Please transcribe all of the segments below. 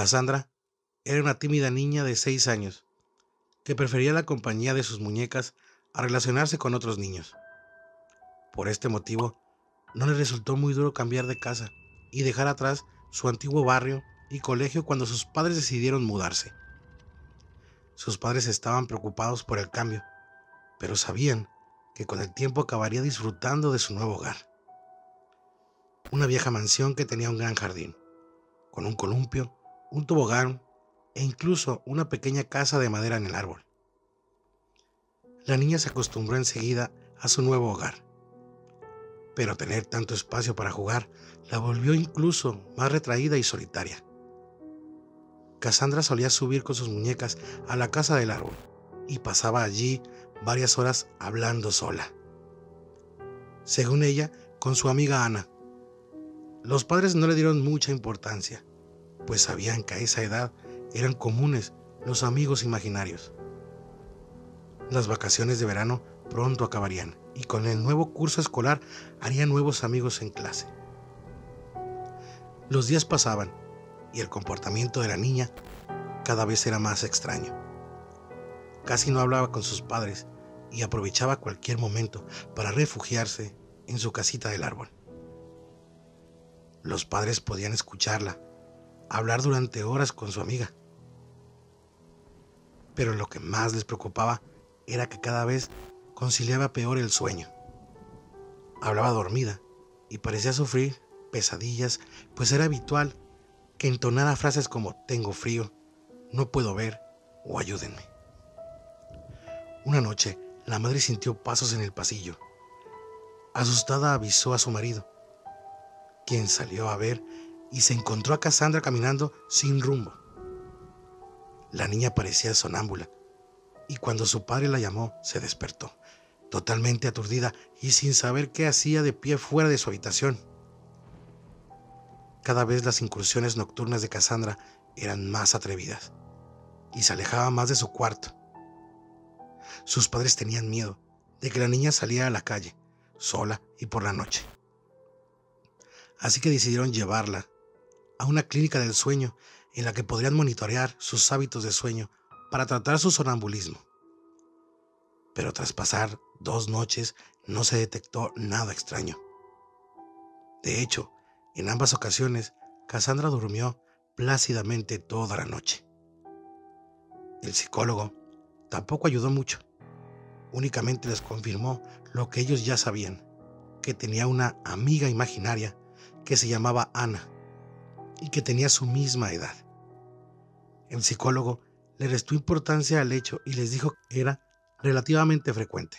Cassandra era una tímida niña de seis años que prefería la compañía de sus muñecas a relacionarse con otros niños. Por este motivo, no le resultó muy duro cambiar de casa y dejar atrás su antiguo barrio y colegio cuando sus padres decidieron mudarse. Sus padres estaban preocupados por el cambio, pero sabían que con el tiempo acabaría disfrutando de su nuevo hogar. Una vieja mansión que tenía un gran jardín, con un columpio, un tobogán e incluso una pequeña casa de madera en el árbol. La niña se acostumbró enseguida a su nuevo hogar, pero tener tanto espacio para jugar la volvió incluso más retraída y solitaria. Cassandra solía subir con sus muñecas a la casa del árbol y pasaba allí varias horas hablando sola. Según ella, con su amiga Ana. Los padres no le dieron mucha importancia, pues sabían que a esa edad eran comunes los amigos imaginarios. Las vacaciones de verano pronto acabarían y con el nuevo curso escolar haría nuevos amigos en clase. Los días pasaban y el comportamiento de la niña cada vez era más extraño. Casi no hablaba con sus padres y aprovechaba cualquier momento para refugiarse en su casita del árbol. Los padres podían escucharla, hablar durante horas con su amiga. Pero lo que más les preocupaba era que cada vez conciliaba peor el sueño. Hablaba dormida y parecía sufrir pesadillas, pues era habitual que entonara frases como tengo frío, no puedo ver o ayúdenme. Una noche, la madre sintió pasos en el pasillo. Asustada avisó a su marido, quien salió a ver y se encontró a Cassandra caminando sin rumbo. La niña parecía sonámbula y cuando su padre la llamó se despertó, totalmente aturdida y sin saber qué hacía de pie fuera de su habitación. Cada vez las incursiones nocturnas de Cassandra eran más atrevidas y se alejaba más de su cuarto. Sus padres tenían miedo de que la niña saliera a la calle, sola y por la noche. Así que decidieron llevarla a una clínica del sueño en la que podrían monitorear sus hábitos de sueño para tratar su sonambulismo. Pero tras pasar dos noches no se detectó nada extraño. De hecho, en ambas ocasiones, Cassandra durmió plácidamente toda la noche. El psicólogo tampoco ayudó mucho. Únicamente les confirmó lo que ellos ya sabían, que tenía una amiga imaginaria que se llamaba Ana y que tenía su misma edad. El psicólogo le restó importancia al hecho y les dijo que era relativamente frecuente.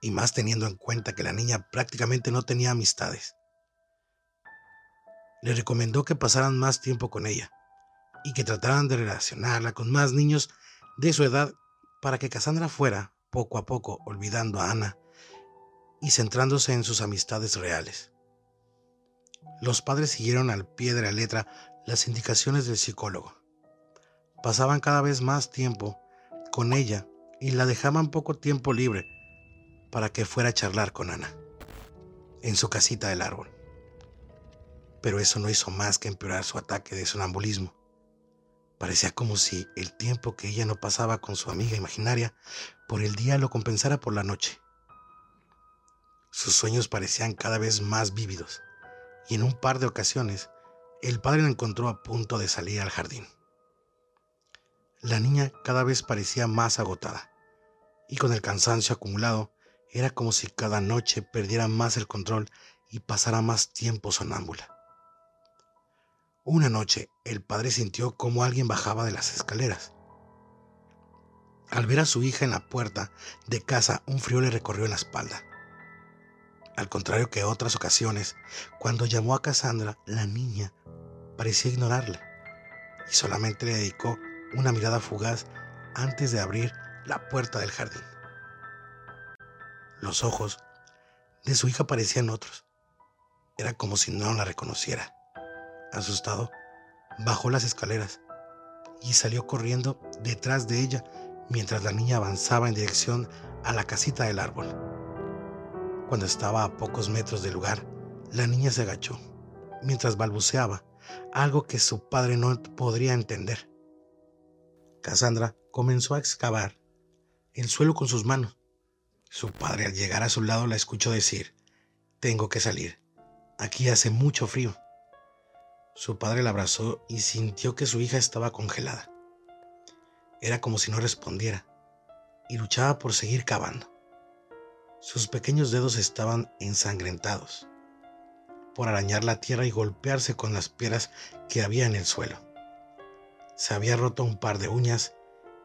Y más teniendo en cuenta que la niña prácticamente no tenía amistades le recomendó que pasaran más tiempo con ella y que trataran de relacionarla con más niños de su edad para que Cassandra fuera, poco a poco, olvidando a Ana y centrándose en sus amistades reales. Los padres siguieron al pie de la letra las indicaciones del psicólogo. Pasaban cada vez más tiempo con ella y la dejaban poco tiempo libre para que fuera a charlar con Ana en su casita del árbol pero eso no hizo más que empeorar su ataque de sonambulismo. Parecía como si el tiempo que ella no pasaba con su amiga imaginaria por el día lo compensara por la noche. Sus sueños parecían cada vez más vívidos, y en un par de ocasiones el padre la encontró a punto de salir al jardín. La niña cada vez parecía más agotada, y con el cansancio acumulado era como si cada noche perdiera más el control y pasara más tiempo sonámbula. Una noche el padre sintió como alguien bajaba de las escaleras. Al ver a su hija en la puerta de casa, un frío le recorrió la espalda. Al contrario que otras ocasiones, cuando llamó a Cassandra, la niña parecía ignorarle y solamente le dedicó una mirada fugaz antes de abrir la puerta del jardín. Los ojos de su hija parecían otros. Era como si no la reconociera. Asustado, bajó las escaleras y salió corriendo detrás de ella mientras la niña avanzaba en dirección a la casita del árbol. Cuando estaba a pocos metros del lugar, la niña se agachó mientras balbuceaba algo que su padre no podría entender. Cassandra comenzó a excavar el suelo con sus manos. Su padre al llegar a su lado la escuchó decir, tengo que salir, aquí hace mucho frío. Su padre la abrazó y sintió que su hija estaba congelada. Era como si no respondiera y luchaba por seguir cavando. Sus pequeños dedos estaban ensangrentados por arañar la tierra y golpearse con las piedras que había en el suelo. Se había roto un par de uñas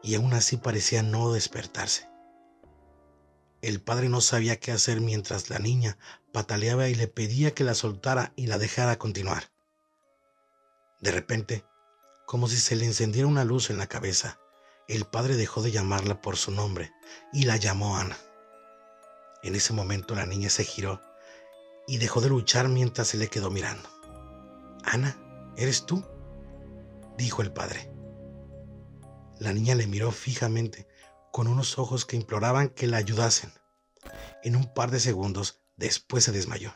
y aún así parecía no despertarse. El padre no sabía qué hacer mientras la niña pataleaba y le pedía que la soltara y la dejara continuar. De repente, como si se le encendiera una luz en la cabeza, el padre dejó de llamarla por su nombre y la llamó Ana. En ese momento la niña se giró y dejó de luchar mientras se le quedó mirando. Ana, ¿eres tú? dijo el padre. La niña le miró fijamente, con unos ojos que imploraban que la ayudasen. En un par de segundos después se desmayó.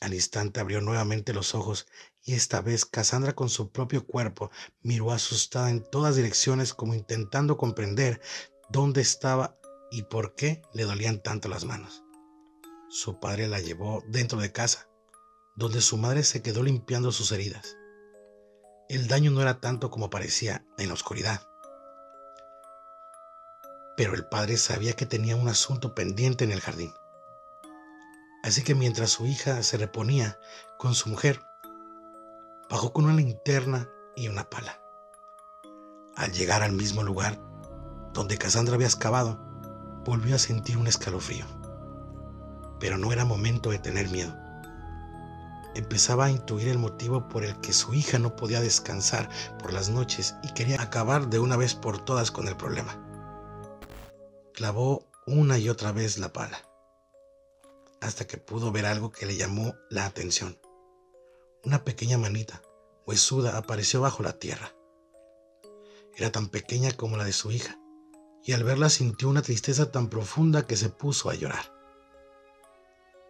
Al instante abrió nuevamente los ojos y esta vez Cassandra con su propio cuerpo miró asustada en todas direcciones como intentando comprender dónde estaba y por qué le dolían tanto las manos su padre la llevó dentro de casa, donde su madre se quedó limpiando sus heridas. El daño no era tanto como parecía en la oscuridad. Pero el padre sabía que tenía un asunto pendiente en el jardín. Así que mientras su hija se reponía con su mujer, bajó con una linterna y una pala. Al llegar al mismo lugar donde Cassandra había excavado, volvió a sentir un escalofrío pero no era momento de tener miedo. Empezaba a intuir el motivo por el que su hija no podía descansar por las noches y quería acabar de una vez por todas con el problema. Clavó una y otra vez la pala, hasta que pudo ver algo que le llamó la atención. Una pequeña manita, huesuda, apareció bajo la tierra. Era tan pequeña como la de su hija, y al verla sintió una tristeza tan profunda que se puso a llorar.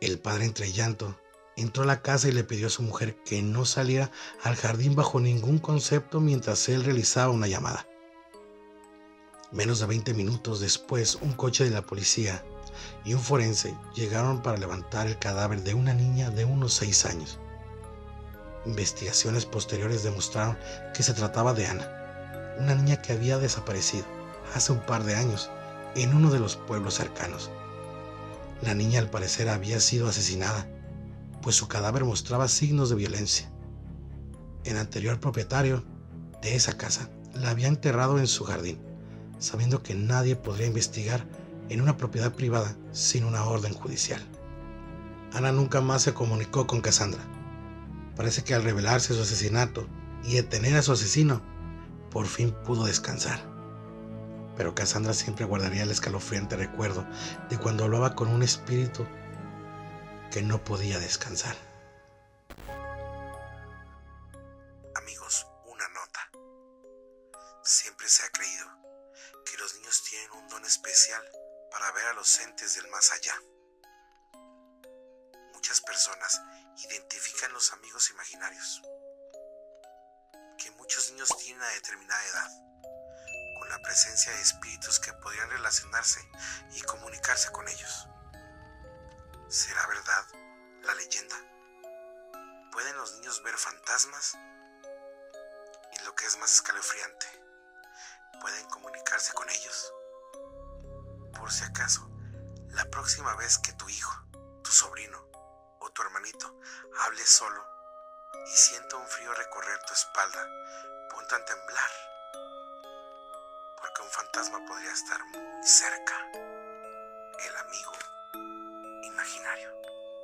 El padre entre llanto entró a la casa y le pidió a su mujer que no saliera al jardín bajo ningún concepto mientras él realizaba una llamada. Menos de 20 minutos después, un coche de la policía y un forense llegaron para levantar el cadáver de una niña de unos 6 años. Investigaciones posteriores demostraron que se trataba de Ana, una niña que había desaparecido hace un par de años en uno de los pueblos cercanos. La niña al parecer había sido asesinada, pues su cadáver mostraba signos de violencia. El anterior propietario de esa casa la había enterrado en su jardín, sabiendo que nadie podría investigar en una propiedad privada sin una orden judicial. Ana nunca más se comunicó con Cassandra. Parece que al revelarse su asesinato y detener a su asesino, por fin pudo descansar pero Cassandra siempre guardaría el escalofriante recuerdo de cuando hablaba con un espíritu que no podía descansar. Amigos, una nota. Siempre se ha creído que los niños tienen un don especial para ver a los entes del más allá. Muchas personas identifican los amigos imaginarios, que muchos niños tienen a determinada edad la presencia de espíritus que podrían relacionarse y comunicarse con ellos. ¿Será verdad la leyenda? ¿Pueden los niños ver fantasmas? Y lo que es más escalofriante, ¿pueden comunicarse con ellos? Por si acaso, la próxima vez que tu hijo, tu sobrino o tu hermanito hable solo y sienta un frío recorrer tu espalda, ponte a temblar un fantasma podría estar muy cerca. El amigo imaginario.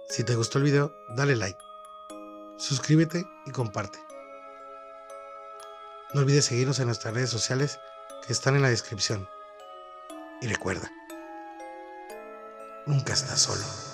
Si te gustó el video, dale like, suscríbete y comparte. No olvides seguirnos en nuestras redes sociales que están en la descripción. Y recuerda, nunca estás solo.